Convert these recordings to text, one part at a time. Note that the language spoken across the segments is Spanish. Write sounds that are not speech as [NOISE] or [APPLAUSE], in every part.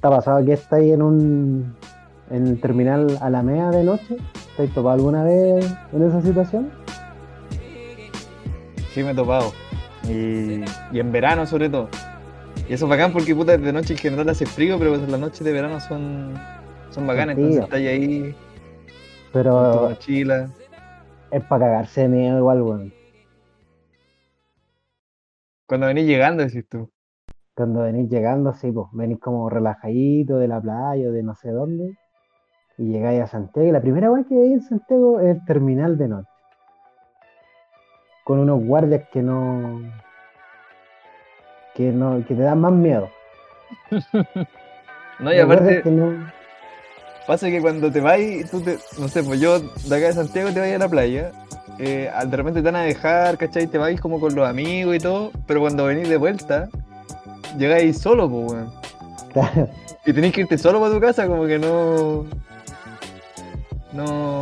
¿Te ha pasado que estáis en un en el terminal Alameda de noche? ¿Te has topado alguna vez en esa situación? Sí, me he topado. Y, y en verano sobre todo. Y eso es bacán porque puta de noche en general hace frío, pero pues las noches de verano son, son bacanas, Sí, entonces tío. estás ahí con tu Pero mochila. es para cagarse de miedo igual, weón. Cuando venís llegando, decís tú. Cuando venís llegando, sí, pues, venís como relajadito de la playa o de no sé dónde. Y llegáis a Santiago. Y la primera vez que veis en Santiago es el terminal de noche. Con unos guardias que no. que no. que te dan más miedo. [LAUGHS] No, y Los aparte, que no- pasa que cuando te vas, tú te, no sé, pues yo de acá de Santiago te vas a la playa, eh, de repente te van a dejar, ¿cachai? Te vais como con los amigos y todo, pero cuando venís de vuelta, llegáis solo, pues, weón. Y tenés que irte solo para tu casa, como que no. No.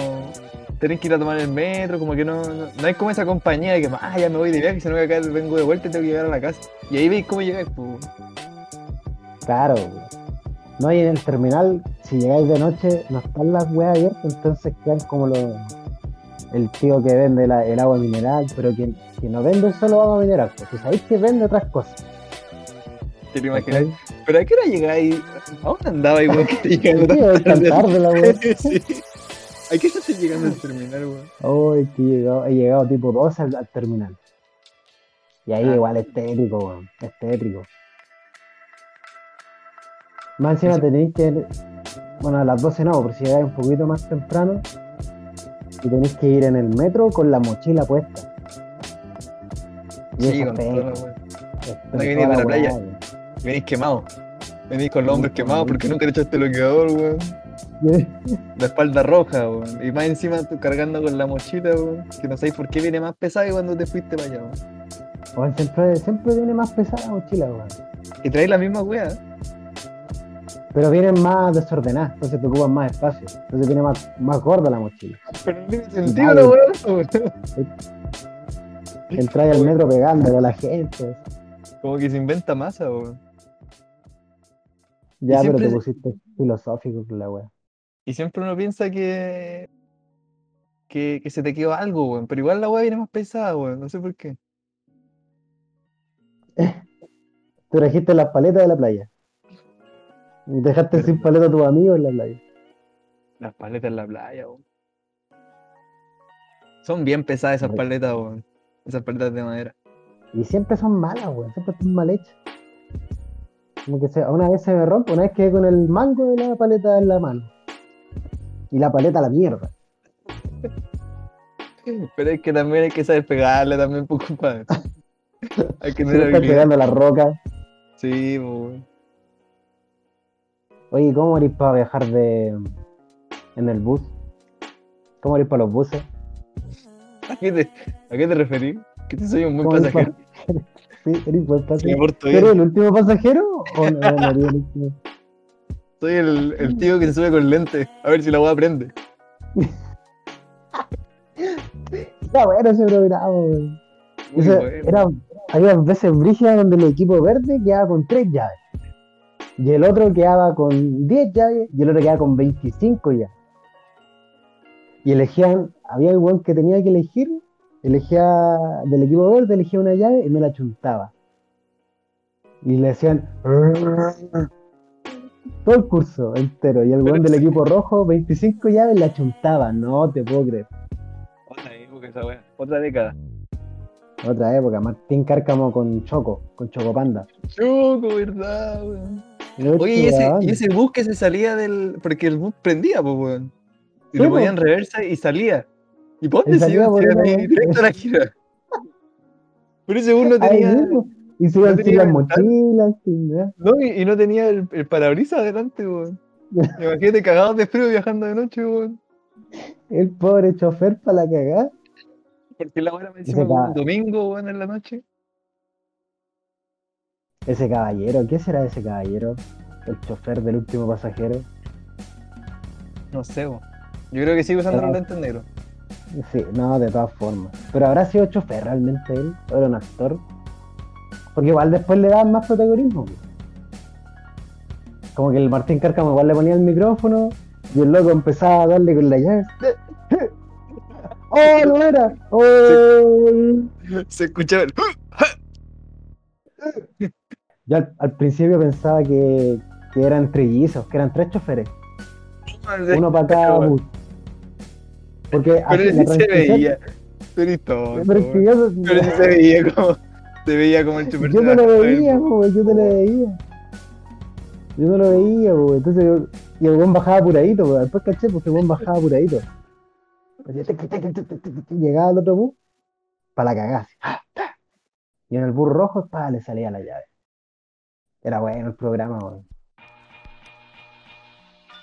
Tenés que ir a tomar el metro, como que no. No, no hay como esa compañía de que, ah, ya me voy de viaje, sino que acá vengo de vuelta y tengo que llegar a la casa. Y ahí veis cómo llegáis, pues. Claro, weón. No, y en el terminal, si llegáis de noche, no están las weas abiertas, entonces quedan como los. El tío que vende la- el agua mineral, pero que, que no vende solo agua mineral, porque sabéis que vende otras cosas. ¿Te lo imaginas? ¿cachai? Pero a qué hora llegáis? ¿A dónde andabais, weón? Que [LAUGHS] te llegando Sí, tan [LAUGHS] tarde? la wea. Sí. ¿A qué hora estás llegando al terminal, weón? Oh, es que he llegado, he llegado tipo 12 al, al terminal. Y ahí Ah. igual es tétrico, weón. Es tétrico. Más encima Eso- tenéis que. Bueno, a las 12 no, por si llegáis un poquito más temprano. Y tenéis que ir en el metro con la mochila puesta. Y Sí, eso con la weón. No toda de la playa. weón. Venís quemados. Venís con los hombros Venís quemados porque nunca le echaste bloqueador, weón. La espalda roja, weón. Y más encima tú cargando con la mochila, weón. Que no sabéis por qué viene más pesada que cuando te fuiste para allá, weón. Siempre, siempre viene más pesada la mochila, weón. Y traes la misma weá. Pero vienen más desordenadas, entonces te ocupan más espacio. Entonces viene más, más gorda la mochila. Pero no tiene sentido la weón. Entráis al metro pegando a la gente. Como que se inventa masa, weón. Ya, pero te pusiste filosófico con la wea. Y siempre uno piensa que. Que, que se te quedó algo, weón. Pero igual la weá viene más pesada, weón. No sé por qué. [LAUGHS] Te trajiste las paletas de la playa. Y dejaste Pero- sin paleta a tus amigos en la playa. Las paletas en la playa, weón. Son bien pesadas esas paletas, weón. Esas paletas de madera. Y siempre son malas, weón. Siempre están mal hechas. Como que se, una vez se me rompe, una vez quedé con el mango de la paleta en la mano. Y la paleta a la mierda. [LAUGHS] Pero es que también hay que saber pegarle también, pues, compadre. [LAUGHS] hay que tener está pegando la roca. Sí, pues. Oye, ¿cómo eres para viajar de en el bus? ¿Cómo eres para los buses? ¿A qué te, a qué te referís? ¿Que te soy un buen ¿Cómo eres pasajero? pa- [LAUGHS] Sí, eres buen Sí, pasajero. ¿Eres bien. el último pasajero no, no? Soy el, el tío que se sube con lente. A ver si la weá prende. Está bueno ese programa, bueno. era, había veces brígidas donde el equipo verde quedaba con tres llaves. Y el otro quedaba con 10 llaves y el otro quedaba con 25 llaves. Y elegían, había el weón que tenía que elegir, elegía del equipo verde, elegía una llave y me la chuntaba. Y le decían todo el curso entero. Y el weón del equipo rojo, 25 llaves, la chuntaba. No te puedo creer. Otra época esa weá. Otra década. Otra época, Martín Cárcamo con Choco, con Choco Panda. Choco, ¿verdad, weón? Oye, y ese, y ese bus que se salía del. Porque el bus prendía, pues, weón. Y Sí, lo po. ponían en reversa y salía. ¿Y por dónde se iba? ahí directo a la gira. Pero ese bus no Ahí tenía. mismo. Y se no iban sin tenía las mochilas, sin nada. No, y, y no tenía el, el parabrisas adelante, weón. [LAUGHS] Imagínate cagados de frío viajando de noche, weón. El pobre chofer para la cagada. Porque la hora me encima un domingo, weón, en la noche. Ese caballero, ¿qué será ese caballero? El chofer del último pasajero. No sé, weón. Yo creo que sigue usando los lentes negros. Sí, no, de todas formas. Pero habrá sido chofer realmente él, o era un actor. Porque igual después le daban más protagonismo. como que el Martín Cárcamo igual le ponía el micrófono y el loco empezaba a darle con la llave. [LAUGHS] ¡Oh, no era! ¡Oh! Se escuchaba el. Yo al, al principio pensaba que, que eran trillizos, que eran tres choferes, uno para cada bus. Porque Pero así, sí se veía. Pero es que weón. yo, Pero sí se veía como. Veía como el yo no lo veía, po, yo no lo veía. Yo no lo veía, po, entonces yo, y el buen bajaba apuradito, po, después caché, porque el buen bajaba apuradito. Llegaba al otro bus, para la cagada. así, ah. Y en el bus rojo, pa, le salía la llave. Era bueno el programa, weón.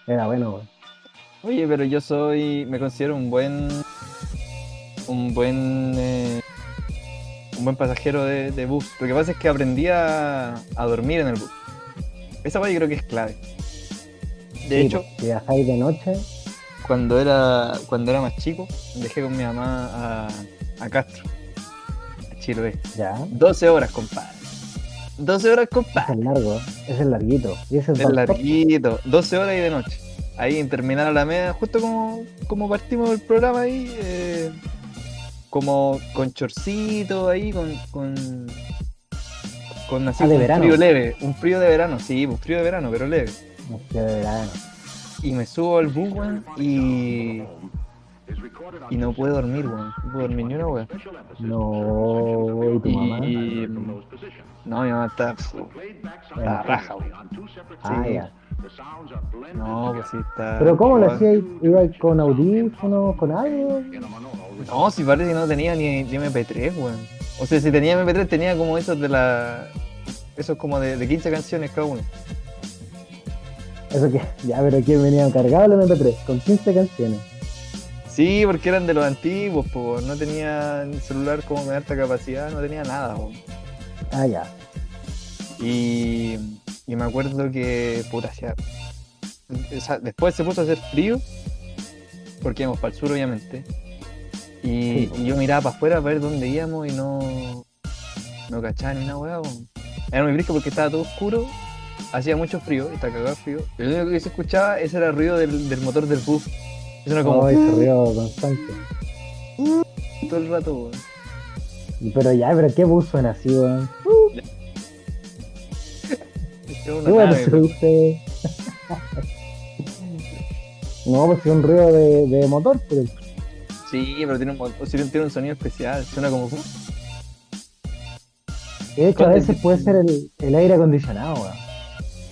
Era bueno, weón. Oye, pero yo soy. Me considero un buen. Un buen. eh, un buen pasajero de, de bus. Lo que pasa es que aprendí a, a dormir en el bus. Esa weá yo creo que es clave. De Sí, hecho, si viajáis de noche, cuando era cuando era más chico, dejé con mi mamá a, a Castro, a Chiloé. ya. 12 horas, compadre. 12 horas, compadre. es largo, ese es larguito. Y ese es, Top. larguito. 12 horas y de noche. Ahí en terminar a la media, justo como, como partimos del programa ahí, eh, como con chorcito ahí, con, con, con así Ah, de un verano. frío leve, un frío de verano, sí, un frío de verano, pero leve. No sé, de verano. Y me subo al bus, y. Y no puedo dormir, weón. No puedo dormir ni una weón. No, y tu mamá. Y. No, mi mamá está. Está raja, weón. Ah, sí. ya. No, pues sí está. Pero ¿cómo lo igual. hacías? ¿Ibas con audífonos, con algo? No, si parece que no tenía ni, ni MP3, weón. O sea, si tenía MP3, tenía como esos de la. Esos como de, de 15 canciones cada uno. Eso que, ya, pero ¿quién venía cargado el MP3? Con 15 canciones. Sí, porque eran de los antiguos, pues. No tenía celular como de alta capacidad, no tenía nada, weón. Ah, ya. Y, y me acuerdo que, puta, hacía. o sea, después se puso a hacer frío, porque íbamos para el sur, obviamente. Y, Sí. y yo miraba para afuera a ver dónde íbamos y no. No cachaba ni una weá. Era muy brisco porque estaba todo oscuro, hacía mucho frío, estaba cagado frío. Y lo único que se escuchaba ese era el ruido del, del motor del bus. Eso era como Oh, ese río constante. todo el rato, weón. Pero ya, pero ¿qué bus suena así, weón? ¿Qué? No, pues es un ruido de, de motor, pero Sí, pero tiene un, tiene un sonido especial, suena como. de hecho a veces puede ser el, el aire acondicionado, weón.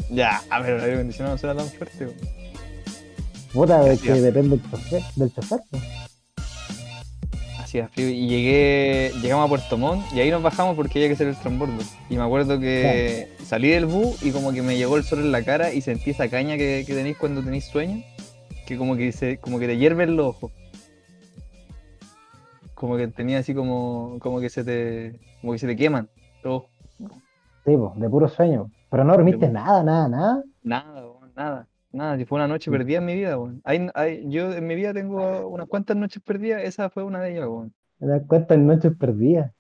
Ya, pero el aire acondicionado no suena tan fuerte, weón. Puta, Hacía- que depende del chofer, del chofer. Hacía frío y llegué, llegamos a Puerto Montt y ahí nos bajamos porque había que hacer el transbordo. Y me acuerdo que salí del bus y como que me llegó el sol en la cara y sentí esa caña que, que tenéis cuando tenéis sueño, que como que se, como que te hierven los ojos. Como que tenía así como, como que se te, como que se te queman. Sí, pues, de puro sueño. Pero no dormiste nada, nada, nada. Nada, nada, nada. Si fue una noche perdida en mi vida, weón. Hay, hay- yo en mi vida tengo unas cuantas noches perdidas, esa fue una de ellas, weón. Cuenta en noches perdidas.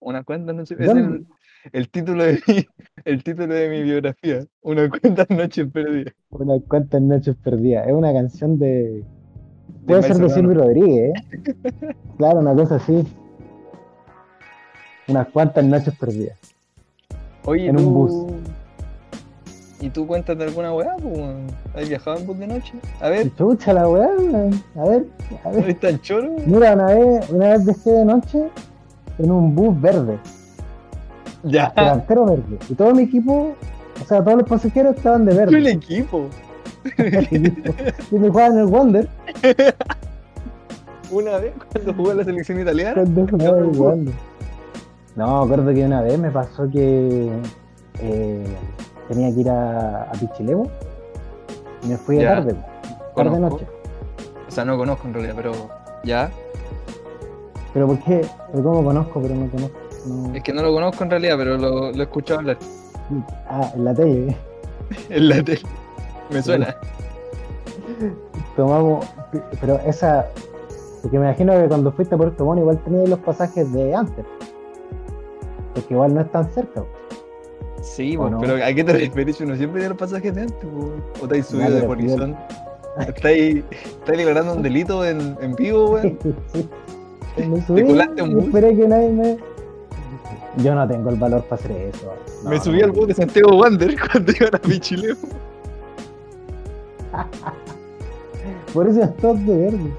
Unas cuantas noches. Es ¿Dónde? el, el título de mi, [LAUGHS] el título de mi biografía. Unas cuantas noches perdidas. Unas cuantas noches perdidas. Es una canción de. Puede ser de Silvio. Rodríguez, ¿eh? [LAUGHS] Claro, una cosa así. Unas cuantas noches perdidas. Oye, en un bus. ¿Y tú cuentas de alguna weá? pues? ¿Has viajado en bus de noche? A ver, Chucha la weá. A ver, a ¿no ver. tan choro? Mira, una vez, una vez viajé de noche en un bus verde, Ya. delantero verde. Y todo mi equipo, o sea, todos los pasajeros estaban de El verde. equipo. [LAUGHS] y me jugaban en el Wander [LAUGHS] Una vez cuando jugó en la selección italiana. cuando jugaba en el bus. Wander. No, acuerdo que una vez me pasó que eh, tenía que ir a, a Pichilemu y me fui de tarde, tarde noche. O sea, no conozco en realidad, pero ya. Pero ¿por qué? Pero ¿Cómo conozco? Pero no conozco. no- Es que no lo conozco en realidad, pero lo, lo he escuchado hablar Ah, en la tele. [LAUGHS] en la tele. Me suena. Tomamos, pero esa, porque me imagino que cuando fuiste a Puerto Montt igual tenías los pasajes de antes, porque igual no es tan cerca. Sí, ¿O po, no? pero ¿a qué te refieres? Uno siempre tiene los pasajes de antes, po. ¿O te has subido de polizón? ¿Estáis estáis declarando un delito en, en vivo, weón? [LAUGHS] Me subí colaste a un y bus? esperé que nadie me. Yo no tengo el valor para hacer eso. No, Me no, subí al bus de Santiago Wander [LAUGHS] cuando iban a Pichileo. [LAUGHS] Por eso estoy de verde.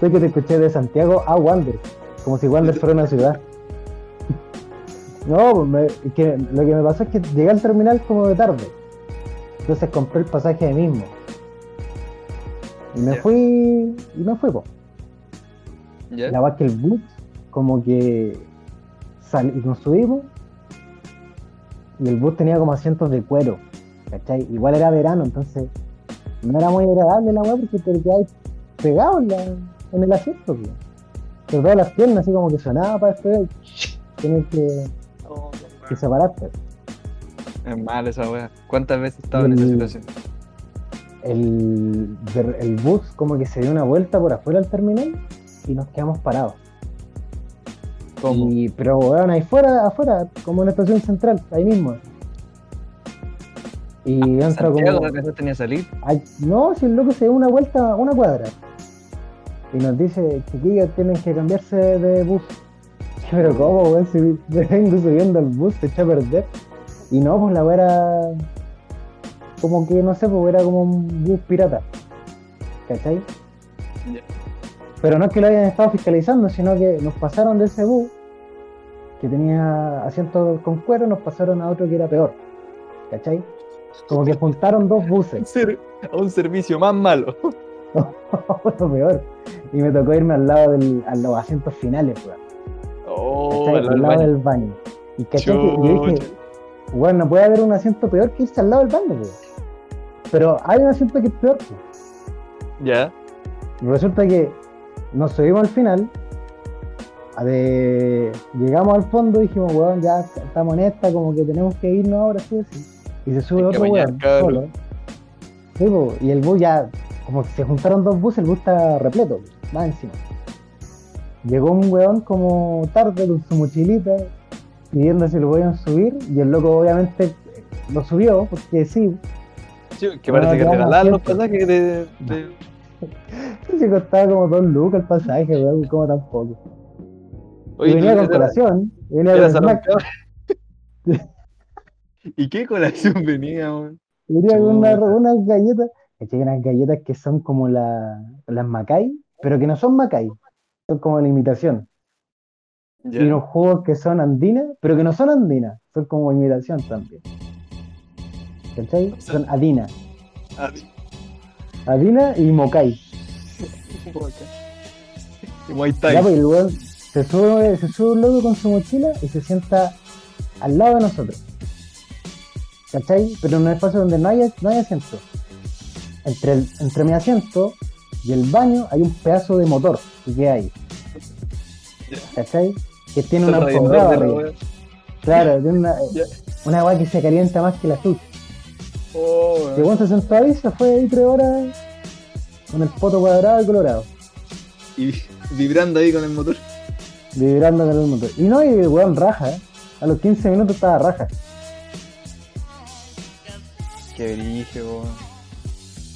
Sé que te escuché de Santiago a Wander, como si Wander fuera una ciudad. No, pues me- que lo que me pasó es que llegué al terminal como de tarde. Entonces compré el pasaje ahí mismo. Y me fui. Y me fui, po. La verdad que el bus, como que sal- y nos subimos, y el bus tenía como asientos de cuero, ¿cachai? Igual era verano, entonces no era muy agradable la weá porque te quedabas pegado en, la- en el asiento. Sobre todo las piernas, así como que sonaba para despegar, tienes que, que separarte. Es mal esa weá. ¿Cuántas veces he estado en esa situación? El, el bus como que se dio una vuelta por afuera del terminal y nos quedamos parados. ¿Cómo? Y, pero weón, ahí fuera, afuera, como en la estación central, ahí mismo. Y entra Santiago como. no alcanzaste ni a salir. Ay, no, si el loco se dio una vuelta, una cuadra. Y nos dice, chiquillos, tienen que cambiarse de bus. Pero ¿cómo, weón? Si vengo subiendo al bus, se echa a perder. Y no, pues la weá era. Como que, no sé, pues era como un bus pirata. ¿Cachai? Pero no es que lo hayan estado fiscalizando, sino que nos pasaron de ese bus que tenía asientos con cuero, nos pasaron a otro que era peor. ¿Cachai? Como que juntaron dos buses. [LAUGHS] A un servicio más malo. [LAUGHS] lo peor. Y me tocó irme al lado del, a los asientos finales, weón. Oh, al lado baño. del baño. Y cachai que yo dije, Chucha. weón, no puede haber un asiento peor que irse al lado del baño, weón. Pero hay un asiento que es peor, weón. Ya. Resulta que nos subimos al final. de- llegamos al fondo y dijimos, weón, ya estamos en esta, como que tenemos que irnos ahora, sí. Y se sube Hay otro weón, solo. Sí, po, y el bus ya, como que se juntaron dos buses, el bus está repleto, va encima. Llegó un weón como tarde con su mochilita, pidiendo si lo podían subir, y el loco obviamente lo subió, porque sí, Sí, que Bueno, parece que regalaban los pasajes de. de- se [LAUGHS] costaba como dos lucas el pasaje, weón, como tampoco. Oye, y venía ¿tú con colación, venía con snack, [LAUGHS] ¿Y qué colación venía, weón? venía con una- unas galletas, ¿cachai? unas galletas que son como la- las Macay, pero que no son Macay, son como la imitación. Ya. Y unos jugos que son andinas, pero que no son andinas, son como imitación también. ¿Cachai? O sea- Son adina. Ah, Adina y Mocay. Y [LAUGHS] Muay Thai. Ya, pues se sube, se sube un loco con su mochila y se sienta al lado de nosotros. ¿Cachai? Pero en un espacio donde no hay, no hay asiento. Entre, el- entre mi asiento y el baño hay un pedazo de motor que queda ahí. ¿Cachai? Que tiene una alfombrada arriba. Claro, tiene una, [LAUGHS] una weá que se calienta más que la suya. Oh, weón. weón se sentó ahí, se fue ahí tres horas con el poto cuadrado y colorado, Y vibrando ahí con el motor. vibrando con el motor. Y no, y el weón raja, ¿eh? A los 15 minutos estaba raja. Qué brillo, weón.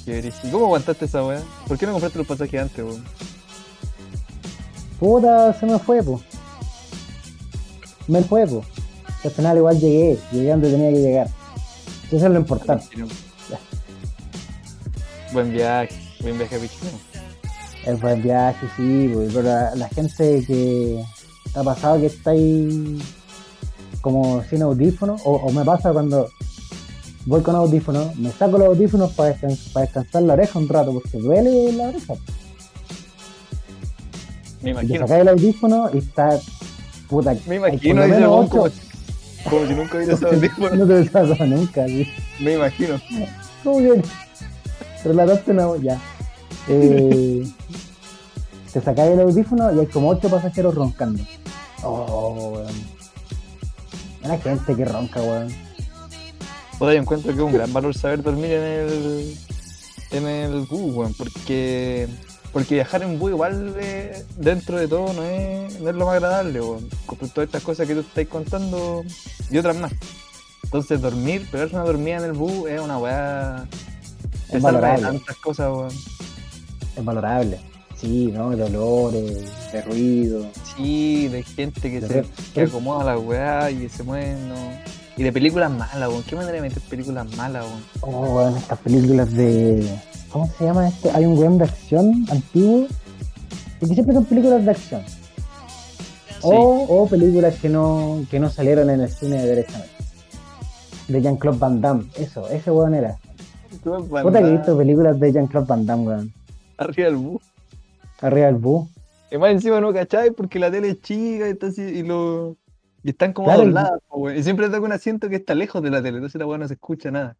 Qué brillo. ¿Y cómo aguantaste esa weá? ¿Por qué no compraste los pasajes antes, weón? Puta, se me fue, po. Me fue, po. Al final igual llegué, llegué donde tenía que llegar. Eso es lo importante. Buen viaje, buen viaje Pichilemu. El buen viaje, sí, po, pero la, la gente que ha pasado que está ahí como sin audífonos, o, o me pasa cuando voy con audífonos, me saco los audífonos para, para descansar la oreja un rato, porque duele la oreja. Me Y te imagino. sacas el audífono y está puta. Me imagino, lo dice como, como si nunca hubiera [LAUGHS] estado audífono. No te pasado nunca, sí. Me imagino. ¿Cómo que relataste una ya? Eh, [LAUGHS] te sacáis el audífono y hay como ocho pasajeros roncando. Oh, weón. Una gente que ronca, weón. Puta, yo encuentro que es un gran valor saber dormir en el en el bus, weón, porque porque viajar en bus igual eh, dentro de todo no es, no es lo más agradable, weón. Con todas estas cosas que tú estás contando y otras más. Entonces dormir, pegarse una dormida en el bus es una weá. Es valorable. tantas cosas, weón. Es valorable. Sí, ¿no? De olores, de ruido. Sí, de gente que De se que acomoda la weá y se mueven, ¿no? Y de películas malas, weón. ¿Qué manera de meter películas malas, weón? Oh, weón, estas películas de. ¿Cómo se llama este? Hay un weón de acción antiguo. Porque siempre son películas de acción. O, o películas que no, que no salieron en el cine derechamente. De Jean-Claude Van Damme. Eso, ese weón era. Puta que he visto películas de Jean-Claude Van Damme, weón. Arriba del bus. Arriba del bus. Y más encima no cachai porque la tele es chica y, está así- y, lo, y están como Claro, y- dobladas, po, weón. Y siempre toca un asiento que está lejos de la tele, entonces la weá no se escucha nada.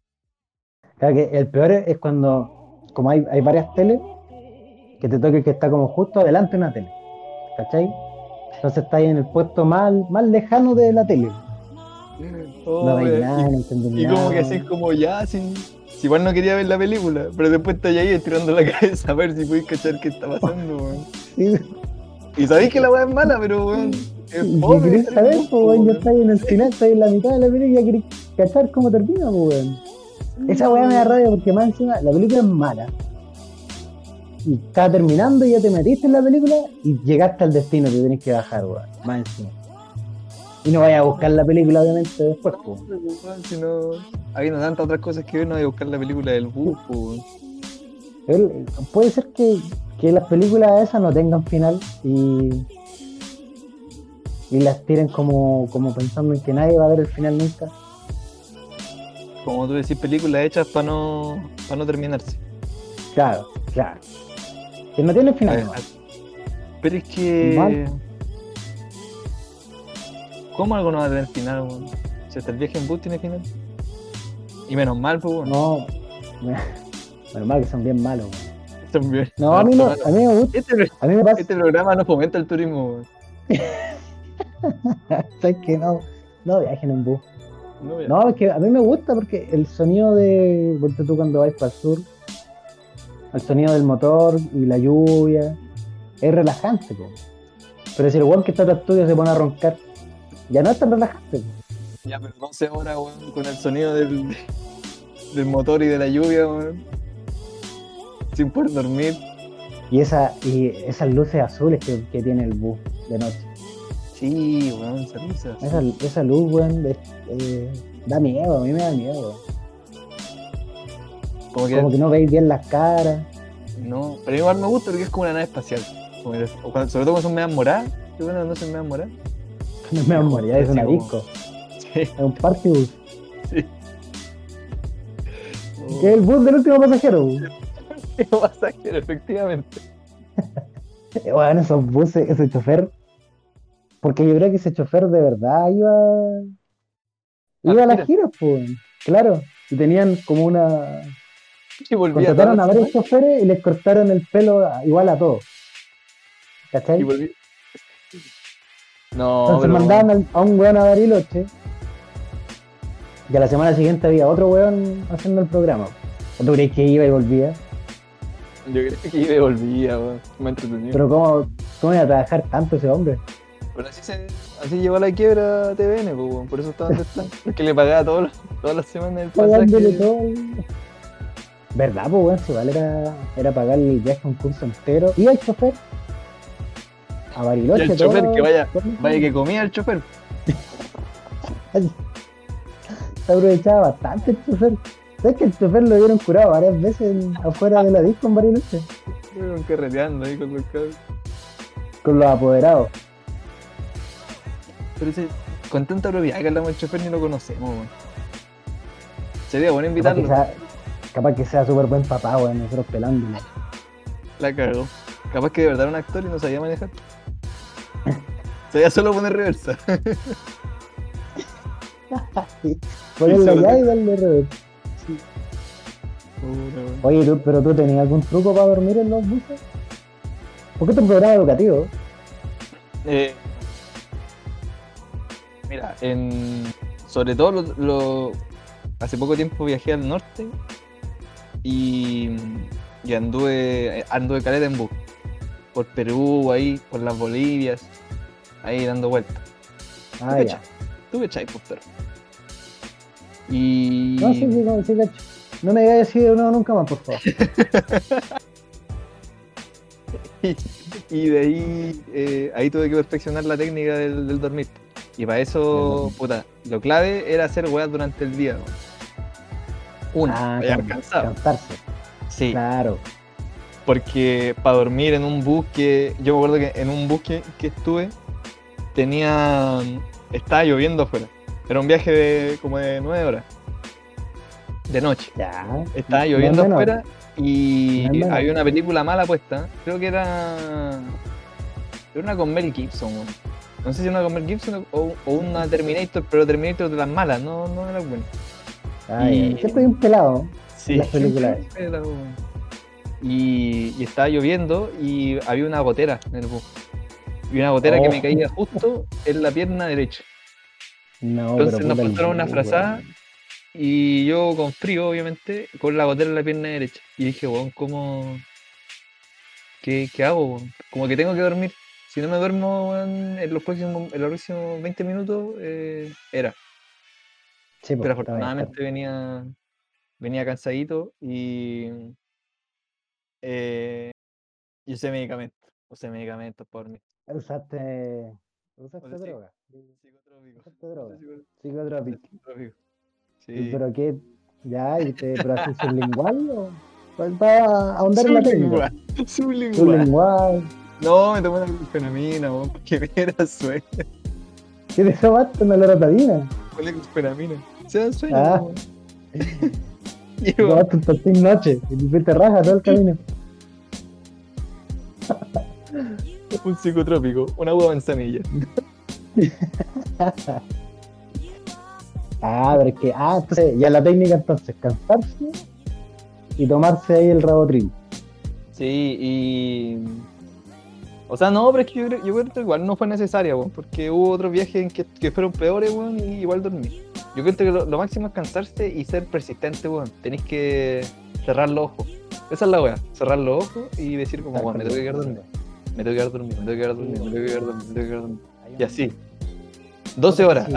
Claro que el peor es cuando, como hay, hay varias teles, que te toque que está como justo adelante de una tele. ¿Cachai? Entonces está ahí en el puesto más, más lejano de la tele. Oh, no veis weón. nada, no y, y como que así como ya, sin, si igual no quería ver la película, pero después está ahí estirando la [LAUGHS] cabeza a ver si podéis cachar qué está pasando, [LAUGHS] weón. Sí, Y sabéis que la weá es mala, pero weón, es ¿Y fome, qué querés saber? Pues, weón, ya weón. está ahí en el final, está ahí en la mitad de la película y ya querés cachar cómo termina, pues, weón. Esa weá me da rabia porque más encima la película es mala. Y está terminando y ya te metiste en la película y llegaste al destino, te tenés que bajar, weón. Más encima. Y no vayas a buscar la película, obviamente, después, pues. No, weón, si no, habiendo tantas otras cosas que ver, no voy a buscar la película del bus, weón. Puede ser que, que las películas esas no tengan final y, y las tiren como, como pensando en que nadie va a ver el final nunca. Como tú decís, películas hechas para no, para no terminarse. Claro, claro. Que no tienen final. Pero es que. Mal. ¿Cómo algo no va a tener final, weón? Si hasta el viaje en bus tiene final. Y menos mal, pues, weón. No, [LAUGHS] menos mal que son bien malos. weón. También. No, a mí, no, a mí me gusta, Este, a mí me pasa, este programa no fomenta el turismo, weón. [LAUGHS] ¿sabes que no? No viajen en bus. No, es que a mí me gusta porque el sonido de, ponte tú cuando vais para el sur, el sonido del motor y la lluvia, es relajante, po. Pero si el weón que está atrás tuyo se pone a roncar, ya no es tan relajante. po. Ya, pero 12 horas, weón, con el sonido del, del motor y de la lluvia, weón. Sin poder dormir. Y, esa, y esas luces azules que, que tiene el bus de noche. Sí, weón, risa. Esa, esa luz, weón, eh, da miedo, a mí me da miedo. Como que, Como que no veis bien las caras. no. Pero igual me gusta porque es como una nave espacial. Que- cuando- sobre todo cuando son medias moradas. Qué bueno, no son medias moradas. [LAUGHS] No me a morir, es una como- disco, [LAUGHS] Sí, es un party bus. sí. Que es el bus del último pasajero. [LAUGHS] weón. Oh, pasajero, efectivamente. Bueno, esos buses, ese chofer. Porque yo creo que ese chofer de verdad iba. Iba a las giras, pues. Claro. Y tenían como una. Y Contrataron a las varios choferes y les cortaron el pelo a- igual a todos. ¿Cachai? Y volví. No, Entonces pero. mandaban al- a un weón a Bariloche. Y a la semana siguiente había otro weón haciendo el programa. ¿O tú crees que iba y volvía? Yo creo que iba y volvía, weón. Me entretenido. Pero ¿cómo, cómo iba a trabajar tanto ese hombre? Pero así, se, así llegó a la quiebra a TVN, pues, por eso está donde está. [LAUGHS] Porque le pagaba todos los- todas las semanas el Pagándole pasaje. todo. el- ¿Verdad, pues weón? Si igual era, era pagarle el viaje un curso entero. Y el chofer. A Y Bariloche, el chofer que vaya, vaya que comía el chofer. Se aprovechaba bastante el chofer. ¿Sabes que el chofer lo vieron curado varias veces en- afuera de la disco en Bariloche? Fueron carreteando ahí con los cabros. Con los apoderados. Pero ese, con tanta propiedad que hablamos del chofer ni lo conocemos, weón. Sería bueno Capaz que invitarlo. sea, capaz que sea súper buen papá, weón, nosotros pelándolo. La cagó. Capaz que de verdad era un actor y no sabía manejar. Sabía solo poner reversa. [LAUGHS] Ponerlo allá y darle weón. Oye, ¿tú- pero tú tenías algún truco para dormir en los buses? Porque esto es un programa educativo. Eh, mira, en, sobre todo lo, lo- hace poco tiempo viajé al norte y, y anduve, anduve caleta en bus. Por Perú, ahí, por las Bolivias, ahí dando vueltas. Ah, ¿Tú ya. ¿Tú cachai, pues, pero? Y. No, sí, sí, no, sí. No me digas así de nuevo nunca más, por favor. [LAUGHS] y de ahí, eh, ahí tuve que perfeccionar la técnica del, del dormir. Y para eso, puta, lo clave era hacer weas durante el día. ¿no? Una, Ah. Sí, Claro. porque para dormir en un bus que. Yo me acuerdo que en un bus que, que estuve, tenía. Estaba lloviendo afuera. Era un viaje de como de nueve horas. De noche. Ya. Estaba No es lloviendo menor. afuera y No había una película mala puesta. Creo que era. Era una con Mel Gibson. weón. No sé si una con Mel Gibson o, o una Terminator, pero Terminator de las malas, no, no era buena. Ay, Y- Siempre hay un pelado. Sí, Las películas. weón. Y, y estaba lloviendo y había una gotera en el bus. Y una gotera que me Oh. caía justo en la pierna derecha. No, Entonces pero nos pasaron una frazada weón. y yo con frío, obviamente, con la gotera en la pierna derecha. Y dije, weón, ¿cómo. ¿Qué, qué hago? weón? Como que tengo que dormir. Si no me duermo en, los próximos, en los próximos 20 minutos, eh, era. Sí, pues, Pero afortunadamente venía, venía cansadito y. Eh, usé medicamentos. Usé medicamentos para dormir. está- Usaste. Usaste Oye, sí. droga. Psicotrópico. Usaste droga. Psicotrópico. psicotrópico. ¿Y Sí. ¿Pero qué? ¿Ya? ¿Y te, ¿Pero así sublingual o...? Para ahondar en la técnica. Sublingual. [LAUGHS] Sublingual. No, me tomé una glucosamina, weón, porque [LAUGHS] me era sueño. ¿Qué te tomaste? Una loratadina. Con la glucosamina. Se da sueño, Ah. [LAUGHS] tomaste un noche. Y te raja todo el camino. [LAUGHS] un psicotrópico, una agua manzanilla. Ah, pero es que... Ah, entonces... Ya la técnica entonces. Cansarse y tomarse ahí el rabotril. Sí, y. O sea, no, pero es que yo creo, yo creo que igual no fue necesaria, weón, porque hubo otros viajes en que, que fueron peores, weón, y igual dormí. Yo creo que lo, lo máximo es cansarse y ser persistente, weón. Tenéis que cerrar los ojos. Esa es la weá, cerrar los ojos y decir como, weón, me tengo que quedar dormido, me tengo que quedar dormido, me tengo que quedar dormido, me tengo que quedar dormido, me tengo que quedar dormido. Y así. 12 horas. [LAUGHS]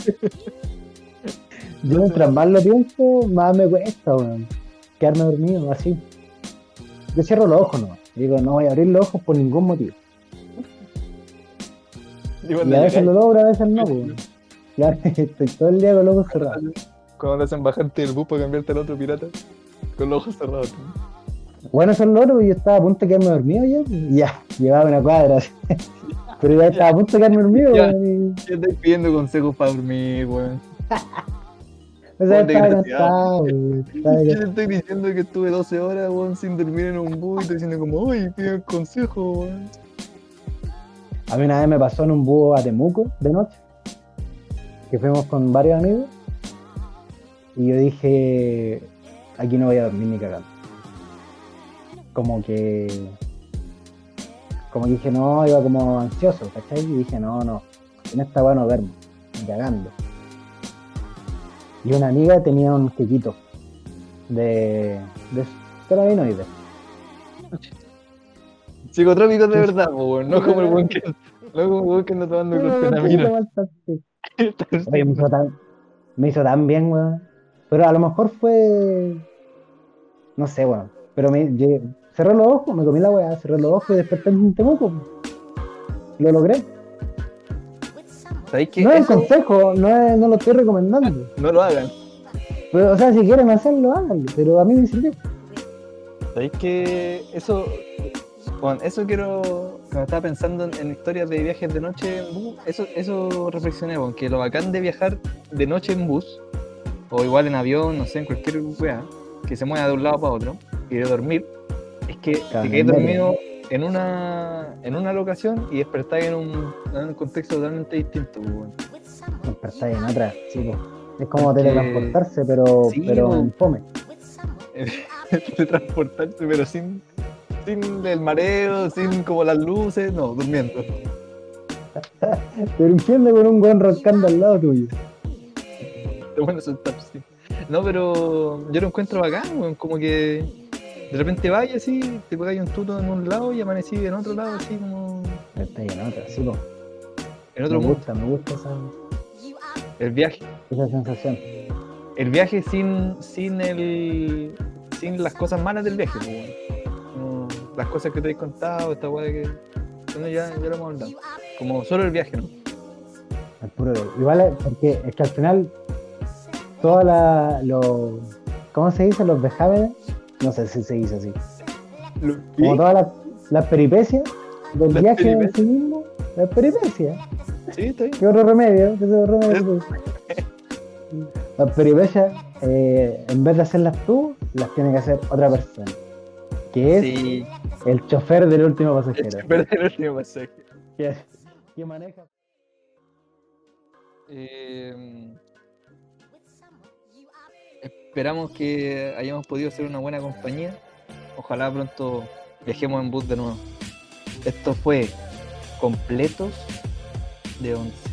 [LAUGHS] Yo mientras más lo pienso, más me cuesta, weón. Quedarme dormido, así. Yo cierro los ojos nomás. Digo, no voy a abrir los ojos por ningún motivo. Y Y a veces lo logro, a veces no, weón. Claro, [LAUGHS] [LAUGHS] estoy todo el día con los ojos cerrados. Cuando te hacen bajarte del bus para cambiarte al otro pirata, con los ojos cerrados. Bueno, eso es lo otro, y yo estaba a punto de quedarme dormido ya. y Ya, llevaba una cuadra. [LAUGHS] Pero ya estaba a punto de quedarme dormido, Ya. weón. y- ¿Qué estáis pidiendo consejos para dormir, weón? O sea, desgraciado. cansado, Yo te estoy diciendo que estuve 12 horas, weón, sin dormir en un bus y estoy diciendo como, uy, pide consejo, weón. A mí una vez me pasó en un búho a Temuco de noche, que fuimos con varios amigos, y yo dije, aquí no voy a dormir ni cagando. Como que, como que dije, no, iba como ansioso, ¿cachai? Y dije, no, no, en esta weá no duermo, ni cagando. Y una amiga tenía un quequito de, de terabinoides. Psicotrópicos de verdad, po, no como el weón que, no como el que anda tomando clorfenamina. [LAUGHS] Oye, me hizo tan, me hizo tan bien, weón. Pero a lo mejor fue. No sé, weón. Pero me llegué- cerré los ojos, me comí la weá, cerré los ojos y desperté en un temuco. Lo logré. ¿Sabéis que No es un consejo, no, es- no lo estoy recomendando. [LAUGHS] no lo hagan? Pero, o sea, si quieren hacerlo, háganlo. Pero a mí me sirvió. ¿Sabéis que eso, bueno, eso quiero, cuando estaba pensando en, en historias de viajes de noche en bus, eso, eso reflexioné, weón, que lo bacán de viajar de noche en bus, o igual en avión, no sé, en cualquier weá, que se mueva de un lado para otro, y de dormir, es que Claro, te quedas dormido en una, en una locación y despertáis en un, en un contexto totalmente distinto, pues, weón. Despertáis en otra, sí. Es como Porque- teletransportarse, pero, Sí, pero en fome. [LAUGHS] de transportarse, pero sin, sin el mareo, sin como las luces, no, durmiendo. [LAUGHS] Pero entiende con un buen roncando al lado tuyo. Está bueno soltar, sí. No, pero yo lo encuentro bacán, como que de repente vayas así, te pegáis un tuto en un lado y amanecí en otro lado, así como Está en otra, sí, po. en otro me mundo. gusta, me gusta esa. El viaje. esa sensación. El viaje sin, sin el. sin las cosas malas del viaje. Como las cosas que te he contado, esta weá que. Bueno, ya, ya lo hemos hablado. Como solo el viaje, ¿no? Al puro de- Igual es porque es que al final toda la lo ¿cómo se dice? los vejámenes, no sé si se dice así. Como todas las las peripecias del Las viaje en peripecias. sí mismo, las peripecias. Sí, bien. ¿Qué otro remedio? ¿Qué otro remedio? Las peripecias, eh, en vez de hacerlas tú, las tiene que hacer otra persona. Que es Sí, el chofer del último el pasajero. chofer del último pasaje. Que, que maneja. Eh, esperamos que hayamos podido ser una buena compañía. Ojalá pronto viajemos en bus de nuevo. Esto fue Completos de Once.